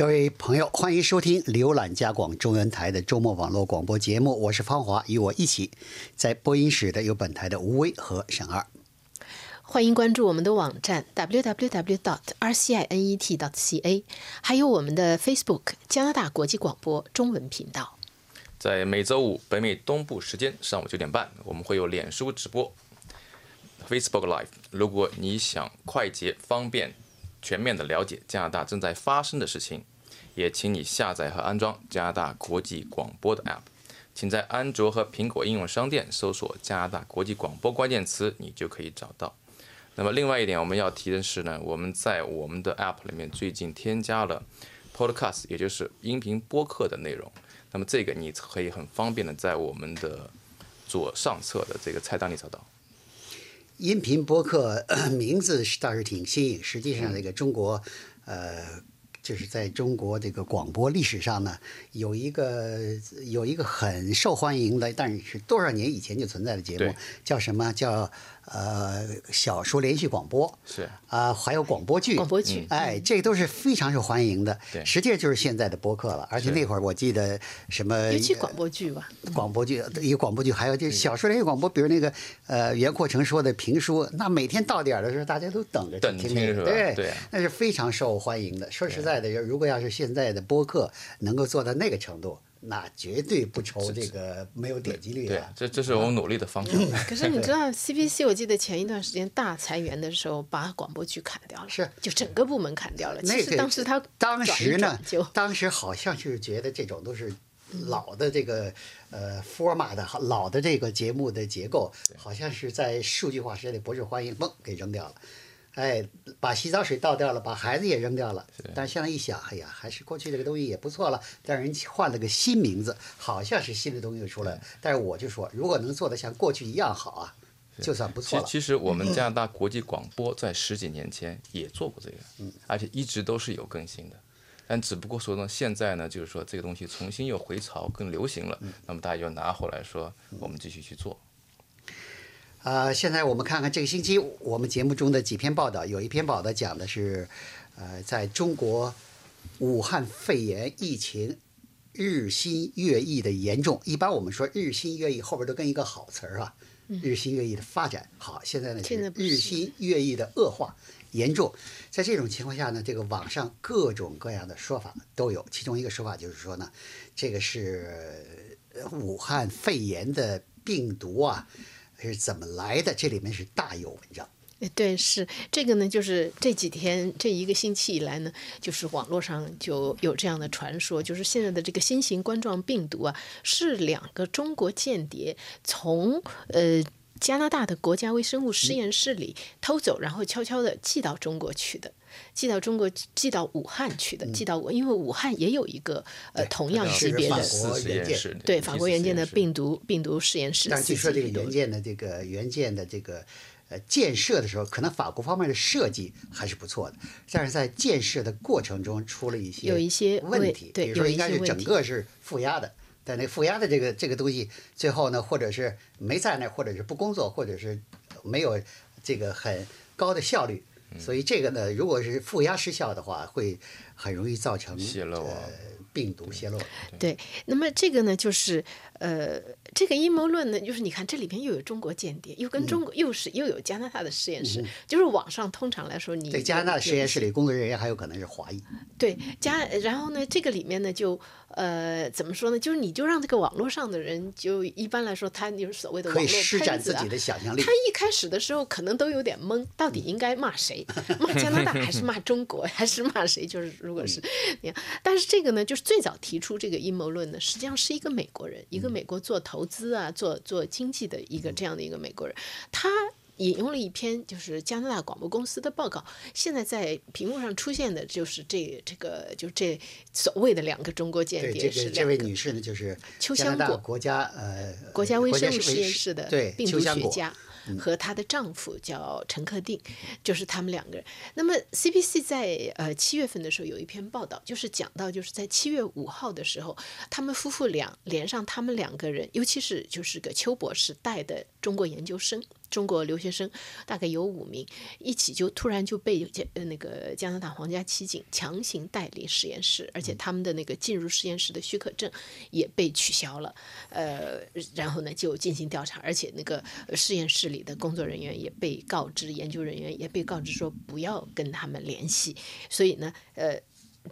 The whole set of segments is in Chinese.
各位朋友，欢迎收听浏览加广中文台的周末网络广播节目，我是方华，与我一起在播音室的有本台的吴威和沈二。欢迎关注我们的网站 www.dot.rcinet.dot.ca，还有我们的 Facebook 加拿大国际广播中文频道。在每周五北美东部时间上午九点半，我们会有脸书直播 Facebook Live。如果你想快捷、方便、全面的了解加拿大正在发生的事情，也请你下载和安装加拿大国际广播的 App。请在安卓和苹果应用商店搜索“加拿大国际广播”关键词，你就可以找到。那么另外一点我们要提的是呢，我们在我们的 App 里面最近添加了 Podcast，也就是音频播客的内容。那么这个你可以很方便的在我们的左上侧的这个菜单里找到。音频播客 名字是倒是挺新颖，实际上这个中国，呃。就是在中国这个广播历史上呢，有一个有一个很受欢迎的，但是多少年以前就存在的节目，叫什么叫呃小说连续广播是啊，还有广播剧，广播剧，哎，这都是非常受欢迎的。对，实际上就是现在的播客了。而且那会儿我记得什么，尤其广播剧吧，广播剧一个广播剧，还有就是小说连续广播，比如那个呃袁阔成说的评书，那每天到点儿的时候大家都等着听，是吧？对对，那是非常受欢迎的。说实。在的，如果要是现在的播客能够做到那个程度，那绝对不愁这个没有点击率了。这这是我们努力的方向。可是你 知道，CPC 我记得前一段时间大裁员的时候，把广播剧砍掉了，是就整个部门砍掉了。其实当时他当时呢，当时好像是觉得这种都是老的这个呃 format 的老的这个节目的结构，好像是在数据化时代里不受欢迎，嘣给扔掉了。哎，把洗澡水倒掉了，把孩子也扔掉了。但是现在一想，哎呀，还是过去这个东西也不错了。但人换了个新名字，好像是新的东西出来了。但是我就说，如果能做的像过去一样好啊，就算不错了。其实我们 加拿大国际广播在十几年前也做过这个，嗯，而且一直都是有更新的。但只不过说呢，现在呢，就是说这个东西重新又回潮，更流行了。那么大家又拿回来说，我们继续去做。啊，现在我们看看这个星期我们节目中的几篇报道，有一篇报道讲的是，呃，在中国武汉肺炎疫情日新月异的严重。一般我们说日新月异后边都跟一个好词儿啊，日新月异的发展。好，现在呢是日新月异的恶化严重。在这种情况下呢，这个网上各种各样的说法都有。其中一个说法就是说呢，这个是武汉肺炎的病毒啊。是怎么来的？这里面是大有文章。对，是这个呢，就是这几天这一个星期以来呢，就是网络上就有这样的传说，就是现在的这个新型冠状病毒啊，是两个中国间谍从呃加拿大的国家微生物实验室里偷走，然后悄悄的寄到中国去的。寄到中国，寄到武汉去的，寄到我，因为武汉也有一个呃同样级别的对法国原件的病毒病毒实验室。但据说这个原件的这个原件的这个呃建设的时候，可能法国方面的设计还是不错的，但是在建设的过程中出了一些有一些问题，比如说应该是整个是负压的，但那负压的这个这个东西最后呢，或者是没在那，或者是不工作，或者是没有这个很高的效率。所以这个呢，如果是负压失效的话，会很容易造成泄露啊，病毒泄露。对，那么这个呢，就是呃，这个阴谋论呢，就是你看这里边又有中国间谍，又跟中国又是又有加拿大的实验室，就是网上通常来说，你在加拿大实验室里工作人员还有可能是华裔。对，加然后呢，这个里面呢就。呃，怎么说呢？就是你就让这个网络上的人，就一般来说，他就是所谓的网络喷子啊。他一开始的时候可能都有点懵，到底应该骂谁？骂加拿大还是骂中国？还是骂谁？就是如果是，但是这个呢，就是最早提出这个阴谋论的，实际上是一个美国人，一个美国做投资啊、做做经济的一个这样的一个美国人，他。引用了一篇就是加拿大广播公司的报告，现在在屏幕上出现的就是这这个就这所谓的两个中国间谍是这位女士呢，就是加拿大国家呃国家微生物实验室的病毒学家。和她的丈夫叫陈克定，就是他们两个人。那么 CBC 在呃七月份的时候有一篇报道，就是讲到就是在七月五号的时候，他们夫妇俩连上他们两个人，尤其是就是个邱博士带的中国研究生。中国留学生大概有五名，一起就突然就被加那个加拿大皇家骑警强行带离实验室，而且他们的那个进入实验室的许可证也被取消了。呃，然后呢就进行调查，而且那个实验室里的工作人员也被告知，研究人员也被告知说不要跟他们联系。所以呢，呃，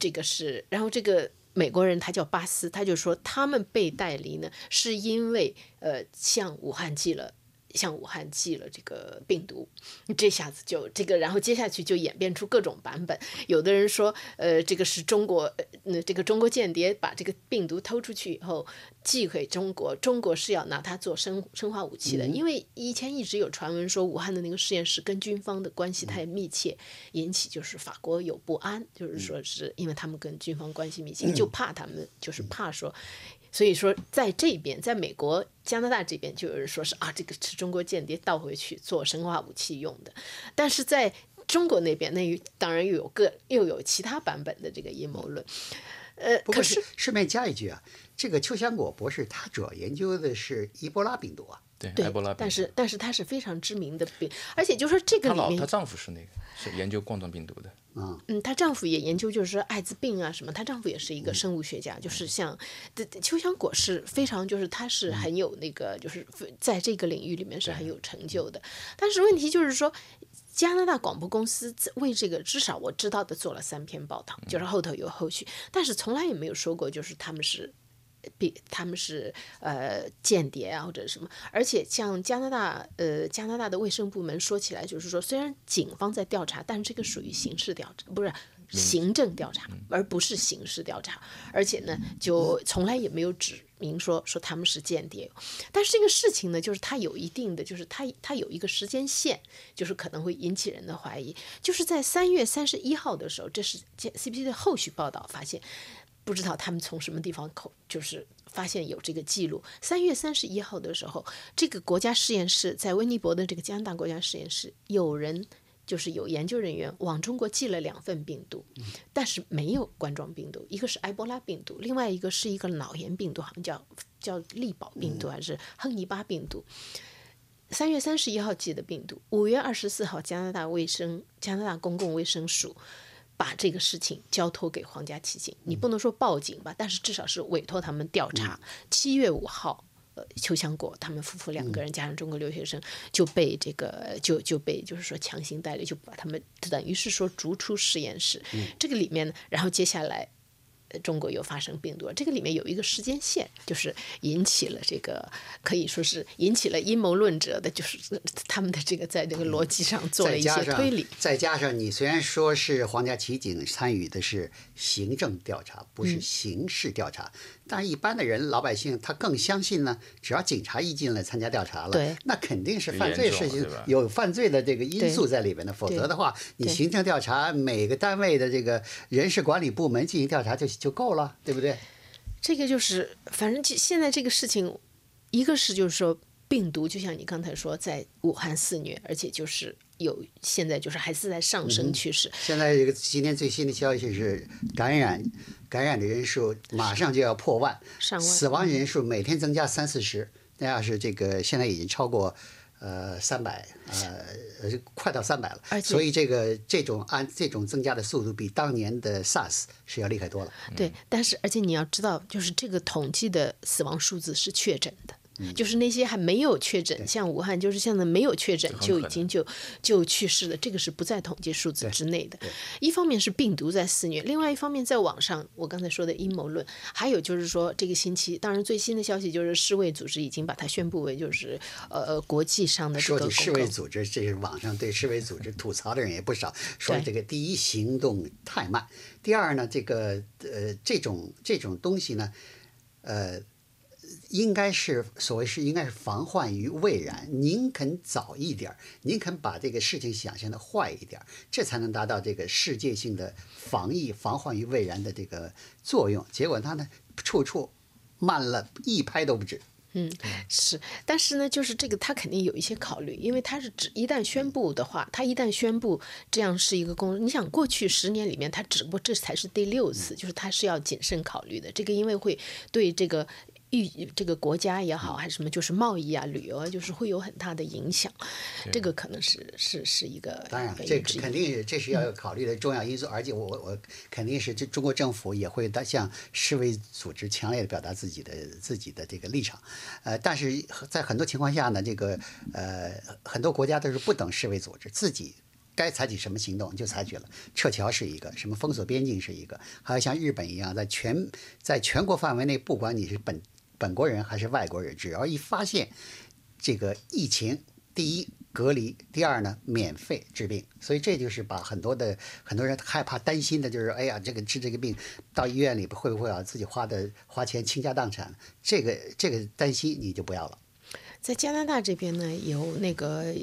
这个是，然后这个美国人他叫巴斯，他就说他们被带离呢是因为呃向武汉寄了。向武汉寄了这个病毒，这下子就这个，然后接下去就演变出各种版本。有的人说，呃，这个是中国，那这个中国间谍把这个病毒偷出去以后寄给中国，中国是要拿它做生生化武器的。因为以前一直有传闻说，武汉的那个实验室跟军方的关系太密切，引起就是法国有不安，就是说是因为他们跟军方关系密切，就怕他们就是怕说。所以说，在这边，在美国、加拿大这边，就有人说是啊，这个是中国间谍倒回去做生化武器用的。但是在中国那边，那当然又有个又有其他版本的这个阴谋论。呃，可是顺便加一句啊，这个邱香果博士他主要研究的是伊波拉病毒啊。对，埃博拉。但是但是他是非常知名的病，而且就说这个里面，她丈夫是那个是研究冠状病毒的。嗯嗯，她丈夫也研究，就是说艾滋病啊什么。她丈夫也是一个生物学家，就是像的秋香果是非常，就是他是很有那个，就是在这个领域里面是很有成就的。但是问题就是说，加拿大广播公司为这个至少我知道的做了三篇报道，就是后头有后续，但是从来也没有说过就是他们是。比他们是呃间谍啊或者什么，而且像加拿大呃加拿大的卫生部门说起来，就是说虽然警方在调查，但是这个属于刑事调查，不是行政调查，而不是刑事调查，而且呢就从来也没有指明说说他们是间谍。但是这个事情呢，就是它有一定的，就是它它有一个时间线，就是可能会引起人的怀疑。就是在三月三十一号的时候，这是 C P C 的后续报道发现。不知道他们从什么地方口就是发现有这个记录。三月三十一号的时候，这个国家实验室在温尼伯的这个加拿大国家实验室，有人就是有研究人员往中国寄了两份病毒，但是没有冠状病毒，一个是埃博拉病毒，另外一个是一个脑炎病毒，好像叫叫利宝病毒还是亨尼巴病毒。三月三十一号寄的病毒，五月二十四号加拿大卫生加拿大公共卫生署。把这个事情交托给皇家骑警，你不能说报警吧，但是至少是委托他们调查。七月五号，呃，邱祥国他们夫妇两个人加上中国留学生就被这个就就被就是说强行带离，就把他们等于是说逐出实验室。这个里面，然后接下来。中国又发生病毒，这个里面有一个时间线，就是引起了这个可以说是引起了阴谋论者的，就是他们的这个在这个逻辑上做了一些推理。再加上你虽然说是皇家骑警参与的是行政调查，不是刑事调查。但一般的人，老百姓他更相信呢，只要警察一进来参加调查了，那肯定是犯罪事情，有犯罪的这个因素在里边的。否则的话，你行政调查每个单位的这个人事管理部门进行调查就就够了，对不对？这个就是，反正现在这个事情，一个是就是说病毒，就像你刚才说，在武汉肆虐，而且就是有现在就是还是在上升趋势。现在这个今天最新的消息是感染。感染的人数马上就要破万，死亡人数每天增加三四十。那要是这个现在已经超过，呃，三百，呃，快到三百了。所以这个这种按这种增加的速度，比当年的 SARS 是要厉害多了。对，但是而且你要知道，就是这个统计的死亡数字是确诊的。就是那些还没有确诊，像武汉，就是现在没有确诊就已经就就去世了，这个是不在统计数字之内的。一方面是病毒在肆虐，另外一方面在网上，我刚才说的阴谋论，还有就是说这个星期，当然最新的消息就是世卫组织已经把它宣布为就是呃国际上的。说起世卫组织，这是网上对世卫组织吐槽的人也不少，说这个第一行动太慢，第二呢，这个呃这种这种东西呢，呃。应该是所谓是应该是防患于未然，宁肯早一点儿，宁肯把这个事情想象的坏一点儿，这才能达到这个世界性的防疫防患于未然的这个作用。结果他呢，处处慢了一拍都不止。嗯，是，但是呢，就是这个他肯定有一些考虑，因为他是只一旦宣布的话，他一旦宣布这样是一个公，你想过去十年里面，他只不过这才是第六次，就是他是要谨慎考虑的，这个因为会对这个。预这个国家也好，还是什么，就是贸易啊、旅游啊，就是会有很大的影响。这个可能是是是一个。当然，这肯定这是要考虑的重要因素，而且我我肯定是这中国政府也会向世卫组织强烈的表达自己的自己的这个立场。呃，但是在很多情况下呢，这个呃很多国家都是不等世卫组织，自己该采取什么行动就采取了。撤侨是一个，什么封锁边境是一个，还有像日本一样，在全在全国范围内，不管你是本。本国人还是外国人，只要一发现这个疫情，第一隔离，第二呢免费治病，所以这就是把很多的很多人害怕担心的，就是哎呀，这个治这个病到医院里会不会啊自己花的花钱倾家荡产？这个这个担心你就不要了。在加拿大这边呢，有那个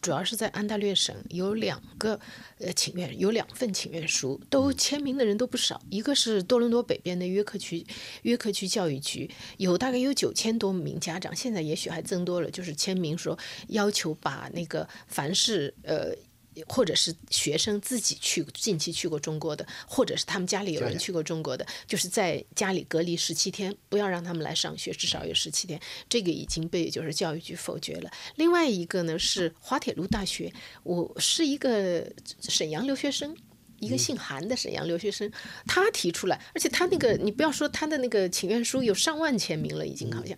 主要是在安大略省有两个呃请愿，有两份请愿书，都签名的人都不少。一个是多伦多北边的约克区约克区教育局，有大概有九千多名家长，现在也许还增多了，就是签名说要求把那个凡是呃。或者是学生自己去近期去过中国的，或者是他们家里有人去过中国的，就是在家里隔离十七天，不要让他们来上学，至少有十七天。这个已经被就是教育局否决了。另外一个呢是滑铁卢大学，我是一个沈阳留学生，一个姓韩的沈阳留学生，他提出来，而且他那个你不要说他的那个请愿书有上万签名了，已经好像。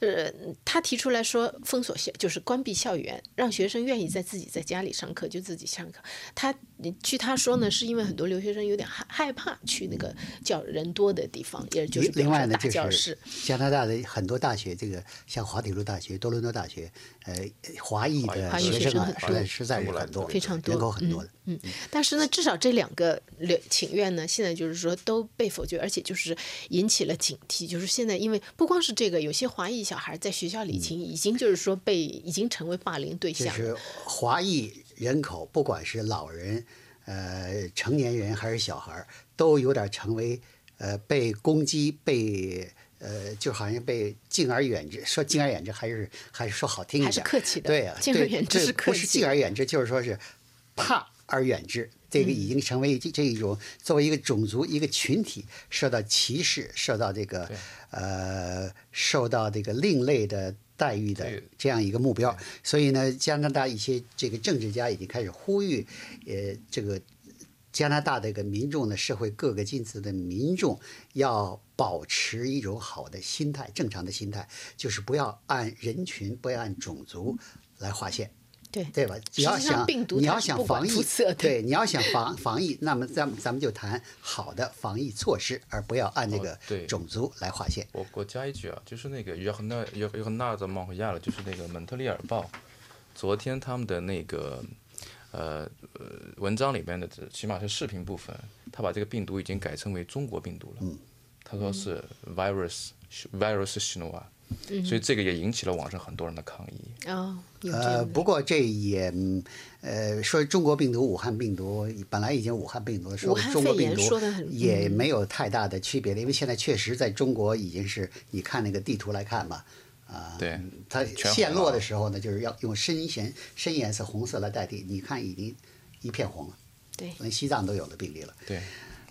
呃，他提出来说封锁校就是关闭校园，让学生愿意在自己在家里上课就自己上课。他据他说呢，是因为很多留学生有点害害怕去那个叫人多的地方，也就是另外呢，就是加拿大的很多大学，这个像滑铁卢大学、多伦多大学，呃，华裔的学生啊，实在实在是很多，非常多，人口很多的。嗯，但是呢，至少这两个请愿呢，现在就是说都被否决，而且就是引起了警惕。就是现在，因为不光是这个，有些华裔小孩在学校里已经已经就是说被已经成为霸凌对象。就是华裔人口，不管是老人、呃成年人还是小孩，都有点成为呃被攻击、被呃就好像被敬而远之。说敬而远之，还是还是说好听一点？还是客气的。对啊，敬而远之是客气。不是敬而远之，就是说是怕。而远之，这个已经成为这这一种作为一个种族一个群体受到歧视、受到这个呃受到这个另类的待遇的这样一个目标。所以呢，加拿大一些这个政治家已经开始呼吁，呃，这个加拿大的一个民众呢社会各个阶层的民众要保持一种好的心态、正常的心态，就是不要按人群、不要按种族来划线。对对吧？你要想你要想防疫，对，你要想防防疫，那么咱咱们就谈好的防疫措施，而不要按那个种族来划线。我我加一句啊，就是那个约翰纳约约翰纳的蒙回亚了，就是那个蒙特利尔报，昨天他们的那个呃呃文章里面的，起码是视频部分，他把这个病毒已经改称为中国病毒了。嗯，他说是 virus virus s h n 所以这个也引起了网上很多人的抗议。哦，呃，不过这也，呃，说中国病毒、武汉病毒本来已经武汉病毒的时候中国病毒也没有太大的区别了，因为现在确实在中国已经是你看那个地图来看吧，啊，对，它陷落的时候呢，就是要用深颜深颜色红色来代替，你看已经一片红了，对，连西藏都有的病例了。对，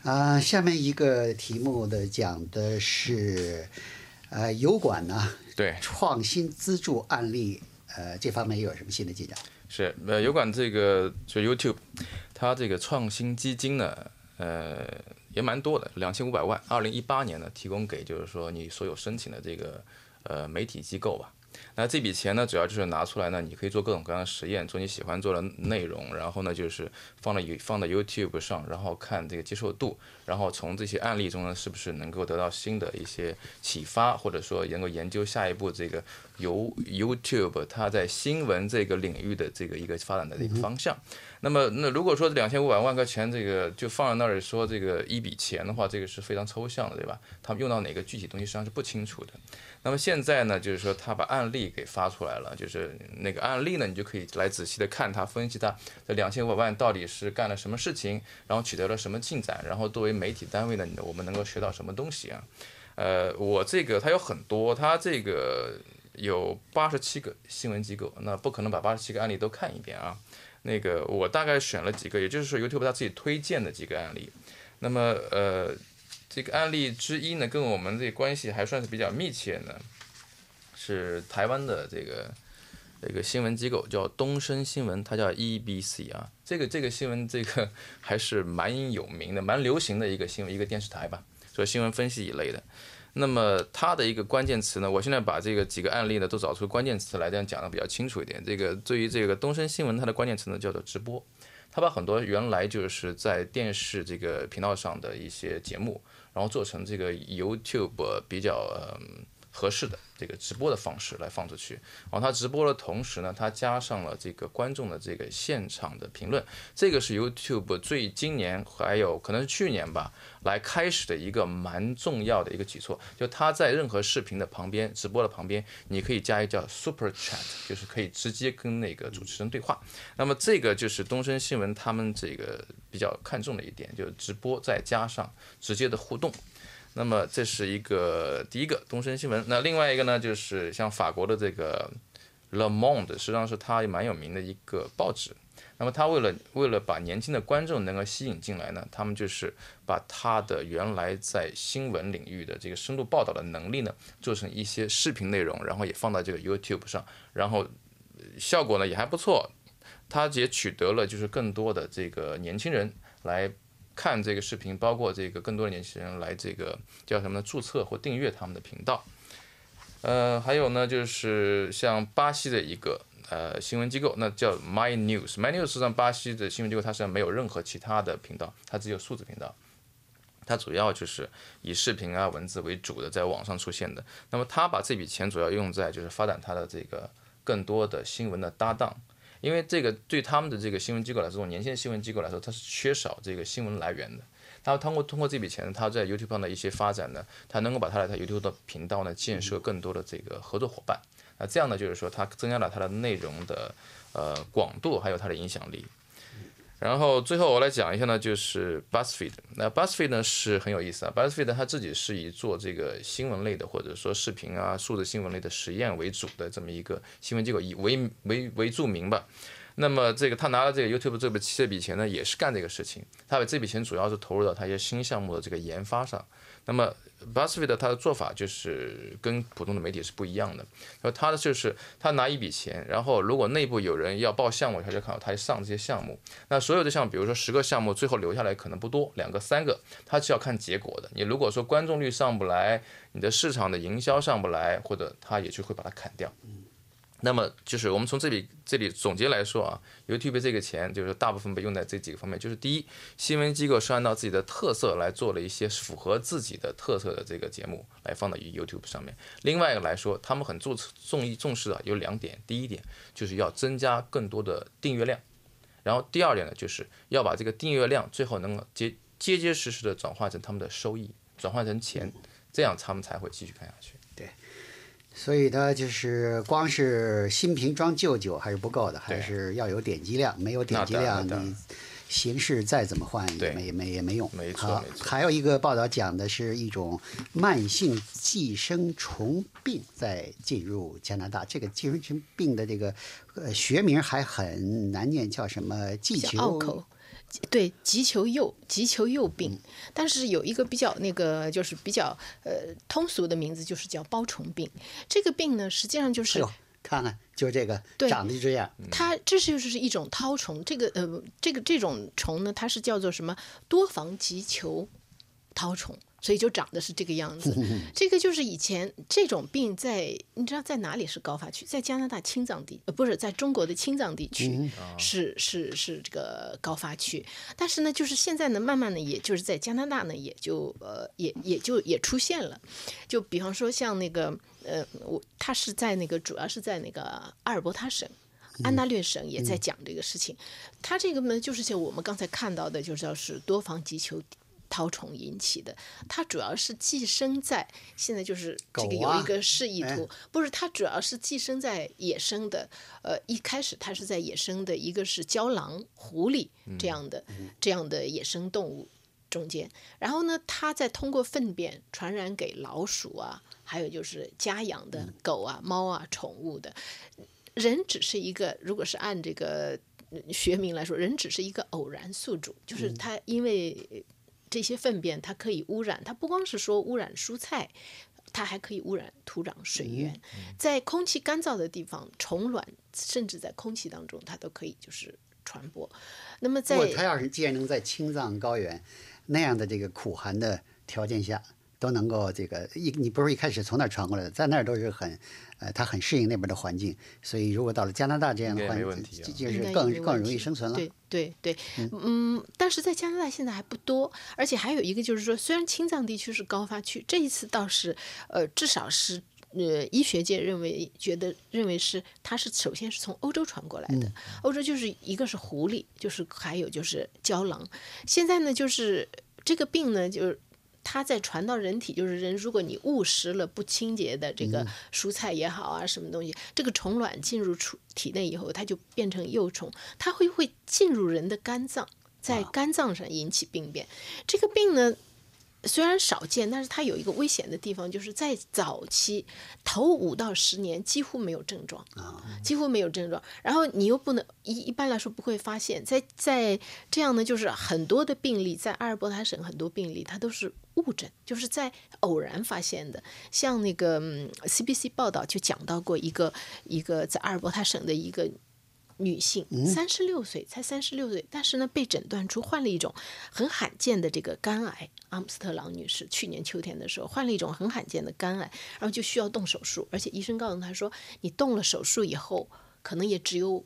啊，下面一个题目的讲的是。呃，油管呢？对，创新资助案例，呃，这方面又有什么新的进展？是，呃，油管这个就 YouTube，它这个创新基金呢，呃，也蛮多的，两千五百万，二零一八年呢，提供给就是说你所有申请的这个呃媒体机构吧。那这笔钱呢，主要就是拿出来呢，你可以做各种各样的实验，做你喜欢做的内容，然后呢，就是放到放到 YouTube 上，然后看这个接受度，然后从这些案例中呢，是不是能够得到新的一些启发，或者说能够研究下一步这个由 YouTube 它在新闻这个领域的这个一个发展的一个方向。那么，那如果说两千五百万块钱这个就放在那儿说这个一笔钱的话，这个是非常抽象的，对吧？他们用到哪个具体东西实际上是不清楚的。那么现在呢，就是说他把案例给发出来了，就是那个案例呢，你就可以来仔细的看它分析它这两千五百万到底是干了什么事情，然后取得了什么进展，然后作为媒体单位呢，我们能够学到什么东西啊？呃，我这个它有很多，它这个有八十七个新闻机构，那不可能把八十七个案例都看一遍啊。那个我大概选了几个，也就是说 YouTube 它自己推荐的几个案例。那么呃，这个案例之一呢，跟我们这关系还算是比较密切呢，是台湾的这个一个新闻机构叫东升新闻，它叫 EBC 啊。这个这个新闻这个还是蛮有名的、蛮流行的一个新闻一个电视台吧，做新闻分析一类的。那么它的一个关键词呢，我现在把这个几个案例呢都找出关键词来，这样讲的比较清楚一点。这个对于这个东升新闻，它的关键词呢叫做直播，它把很多原来就是在电视这个频道上的一些节目，然后做成这个 YouTube 比较嗯。合适的这个直播的方式来放出去，然后他直播的同时呢，他加上了这个观众的这个现场的评论，这个是 YouTube 最今年还有可能是去年吧，来开始的一个蛮重要的一个举措，就他在任何视频的旁边、直播的旁边，你可以加一叫 Super Chat，就是可以直接跟那个主持人对话。那么这个就是东升新闻他们这个比较看重的一点，就是直播再加上直接的互动。那么这是一个第一个东升新闻。那另外一个呢，就是像法国的这个 Le Monde，实际上是它蛮有名的一个报纸。那么他为了为了把年轻的观众能够吸引进来呢，他们就是把他的原来在新闻领域的这个深度报道的能力呢，做成一些视频内容，然后也放到这个 YouTube 上，然后效果呢也还不错。他也取得了就是更多的这个年轻人来。看这个视频，包括这个更多的年轻人来这个叫什么呢？注册或订阅他们的频道。呃，还有呢，就是像巴西的一个呃新闻机构，那叫 My News。My News 实际上巴西的新闻机构，它实际上没有任何其他的频道，它只有数字频道。它主要就是以视频啊、文字为主的，在网上出现的。那么它把这笔钱主要用在就是发展它的这个更多的新闻的搭档。因为这个对他们的这个新闻机构来说，这种年轻的新闻机构来说，它是缺少这个新闻来源的。他通过通过这笔钱，他在 YouTube 上的一些发展呢，他能够把他的他 YouTube 的频道呢，建设更多的这个合作伙伴。那这样呢，就是说他增加了他的内容的呃广度，还有他的影响力。然后最后我来讲一下呢，就是 Buzzfeed。那 Buzzfeed 呢是很有意思啊。Buzzfeed 它自己是以做这个新闻类的，或者说视频啊、数字新闻类的实验为主的这么一个新闻机构，以为为为著名吧。那么这个他拿了这个 YouTube 这笔这笔钱呢，也是干这个事情。他把这笔钱主要是投入到他一些新项目的这个研发上。那么 Buzzfeed 他的做法就是跟普通的媒体是不一样的。然后他的就是他拿一笔钱，然后如果内部有人要报项目，他就看到他上这些项目。那所有的项目，比如说十个项目，最后留下来可能不多，两个三个，他是要看结果的。你如果说观众率上不来，你的市场的营销上不来，或者他也就会把它砍掉。那么就是我们从这里这里总结来说啊，YouTube 这个钱就是大部分被用在这几个方面，就是第一，新闻机构是按照自己的特色来做了一些符合自己的特色的这个节目来放到 YouTube 上面。另外一个来说，他们很注重重重视的有两点，第一点就是要增加更多的订阅量，然后第二点呢，就是要把这个订阅量最后能够结结结实实的转化成他们的收益，转化成钱，这样他们才会继续看下去。所以呢，就是光是新瓶装旧酒还是不够的，还是要有点击量。没有点击量，你形式再怎么换也没没也没用。没错，没错。还有一个报道讲的是一种慢性寄生虫病在进入加拿大。这个寄生虫病的这个呃学名还很难念，叫什么？寄球。对，急求幼急求幼病，但是有一个比较那个就是比较呃通俗的名字，就是叫包虫病。这个病呢，实际上就是看看，就这个长得就这样。它这是就是一种绦虫，这个呃这个这种虫呢，它是叫做什么多房急球绦虫。所以就长得是这个样子，这个就是以前这种病在你知道在哪里是高发区？在加拿大青藏地呃不是在中国的青藏地区是是是这个高发区，但是呢就是现在呢慢慢的也就是在加拿大呢也就呃也也就也出现了，就比方说像那个呃我他是在那个主要是在那个阿尔伯塔省安大略省也在讲这个事情，他这个呢就是像我们刚才看到的，就是要是多房急球。绦虫引起的，它主要是寄生在现在就是这个有一个示意图，不是它主要是寄生在野生的，呃，一开始它是在野生的一个是郊狼、狐狸这样的这样的野生动物中间，然后呢，它再通过粪便传染给老鼠啊，还有就是家养的狗啊、猫啊、宠物的。人只是一个，如果是按这个学名来说，人只是一个偶然宿主，就是它因为这些粪便，它可以污染，它不光是说污染蔬菜，它还可以污染土壤、水源，在空气干燥的地方，虫卵甚至在空气当中，它都可以就是传播。那么在，它要是既然能在青藏高原那样的这个苦寒的条件下。都能够这个一，你不是一开始从那儿传过来的，在那儿都是很，呃，他很适应那边的环境，所以如果到了加拿大这样的环境，就是更更容易生存了。对对对，嗯，但是在加拿大现在还不多，而且还有一个就是说，虽然青藏地区是高发区，这一次倒是，呃，至少是呃医学界认为觉得认为是它是首先是从欧洲传过来的，欧洲就是一个是狐狸，就是还有就是郊狼，现在呢就是这个病呢就是。它在传到人体，就是人，如果你误食了不清洁的这个蔬菜也好啊，什么东西，这个虫卵进入出体内以后，它就变成幼虫，它会会进入人的肝脏，在肝脏上引起病变。这个病呢？虽然少见，但是它有一个危险的地方，就是在早期头五到十年几乎没有症状，几乎没有症状。然后你又不能一一般来说不会发现，在在这样呢，就是很多的病例在阿尔伯塔省很多病例它都是误诊，就是在偶然发现的。像那个 CBC 报道就讲到过一个一个在阿尔伯塔省的一个。女性三十六岁，才三十六岁，但是呢，被诊断出患了一种很罕见的这个肝癌。阿姆斯特朗女士去年秋天的时候患了一种很罕见的肝癌，然后就需要动手术，而且医生告诉她说，你动了手术以后，可能也只有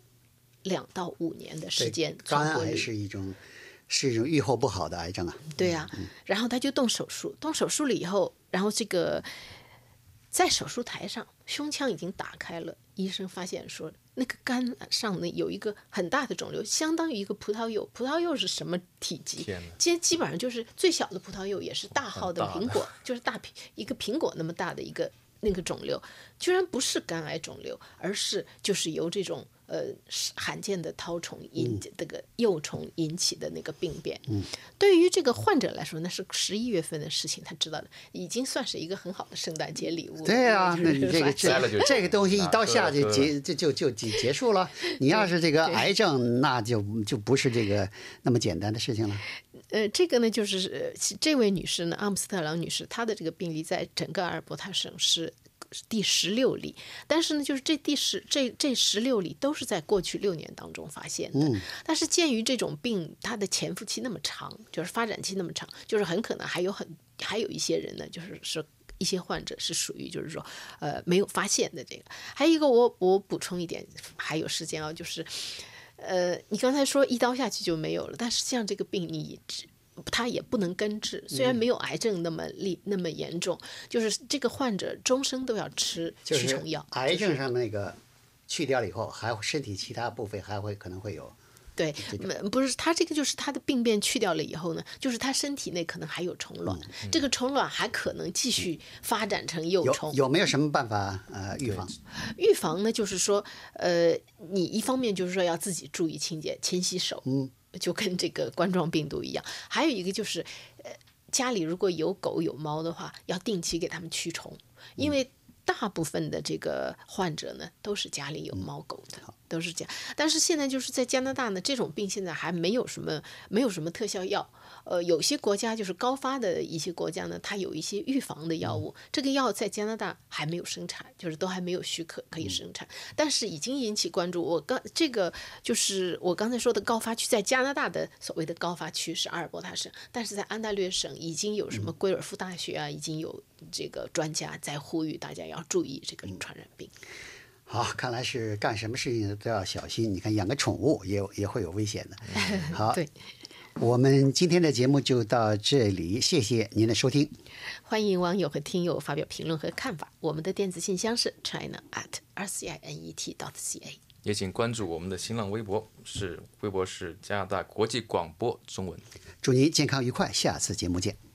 两到五年的时间。肝癌是一种是一种预后不好的癌症啊。对呀，然后她就动手术，动手术了以后，然后这个在手术台上，胸腔已经打开了，医生发现说。那个肝上呢有一个很大的肿瘤，相当于一个葡萄柚。葡萄柚是什么体积？基基本上就是最小的葡萄柚，也是大号的苹果，就是大苹一个苹果那么大的一个那个肿瘤，居然不是肝癌肿瘤，而是就是由这种。呃，罕见的绦虫引这个幼虫引起的那个病变，对于这个患者来说，那是十一月份的事情，他知道的，已经算是一个很好的圣诞节礼物。对啊，那你这个这这个东西一刀下就结就就就结结束了。你要是这个癌症，那就就不是这个那么简单的事情了。呃，这个呢，就是这位女士呢，阿姆斯特朗女士，她的这个病例在整个阿尔伯塔省是。第十六例，但是呢，就是这第十这这十六例都是在过去六年当中发现的。但是鉴于这种病它的潜伏期那么长，就是发展期那么长，就是很可能还有很还有一些人呢，就是是一些患者是属于就是说呃没有发现的这个。还有一个我我补充一点，还有时间啊，就是呃你刚才说一刀下去就没有了，但实际上这个病你。治。它也不能根治，虽然没有癌症那么厉那么严重，就是这个患者终生都要吃驱虫药。癌症上那个去掉了以后，还身体其他部分还会可能会有。对，不是他这个就是他的病变去掉了以后呢，就是他身体内可能还有虫卵，这个虫卵还可能继续发展成幼虫。有没有什么办法呃预防？预防呢，就是说呃，你一方面就是说要自己注意清洁，勤洗手。嗯。就跟这个冠状病毒一样，还有一个就是，呃，家里如果有狗有猫的话，要定期给它们驱虫，因为大部分的这个患者呢，都是家里有猫狗的，都是这样。但是现在就是在加拿大呢，这种病现在还没有什么，没有什么特效药。呃，有些国家就是高发的一些国家呢，它有一些预防的药物，这个药在加拿大还没有生产，就是都还没有许可可以生产，但是已经引起关注。我刚这个就是我刚才说的高发区，在加拿大的所谓的高发区是阿尔伯塔省，但是在安大略省已经有什么圭尔夫大学啊，已经有这个专家在呼吁大家要注意这个传染病。好，看来是干什么事情都要小心。你看养个宠物也也会有危险的。好。对。我们今天的节目就到这里，谢谢您的收听。欢迎网友和听友发表评论和看法。我们的电子信箱是 china at r c i n e t dot c a。也请关注我们的新浪微博，是微博是加拿大国际广播中文。祝您健康愉快，下次节目见。